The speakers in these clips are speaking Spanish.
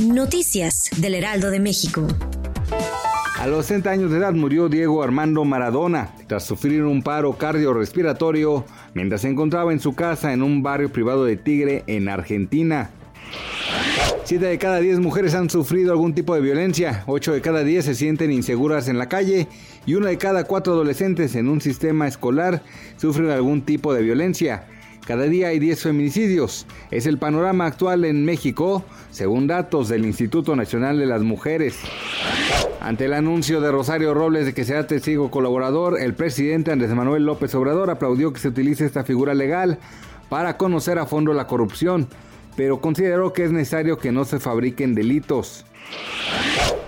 Noticias del Heraldo de México. A los 60 años de edad murió Diego Armando Maradona tras sufrir un paro cardiorrespiratorio mientras se encontraba en su casa en un barrio privado de Tigre en Argentina. Siete de cada diez mujeres han sufrido algún tipo de violencia, ocho de cada diez se sienten inseguras en la calle y una de cada cuatro adolescentes en un sistema escolar sufren algún tipo de violencia. Cada día hay 10 feminicidios. Es el panorama actual en México, según datos del Instituto Nacional de las Mujeres. Ante el anuncio de Rosario Robles de que sea testigo colaborador, el presidente Andrés Manuel López Obrador aplaudió que se utilice esta figura legal para conocer a fondo la corrupción, pero consideró que es necesario que no se fabriquen delitos.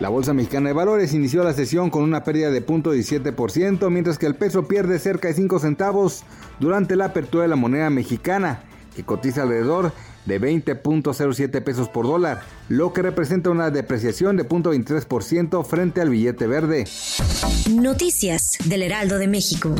La Bolsa Mexicana de Valores inició la sesión con una pérdida de 0.17%, mientras que el peso pierde cerca de 5 centavos durante la apertura de la moneda mexicana, que cotiza alrededor de 20.07 pesos por dólar, lo que representa una depreciación de 0.23% frente al billete verde. Noticias del Heraldo de México.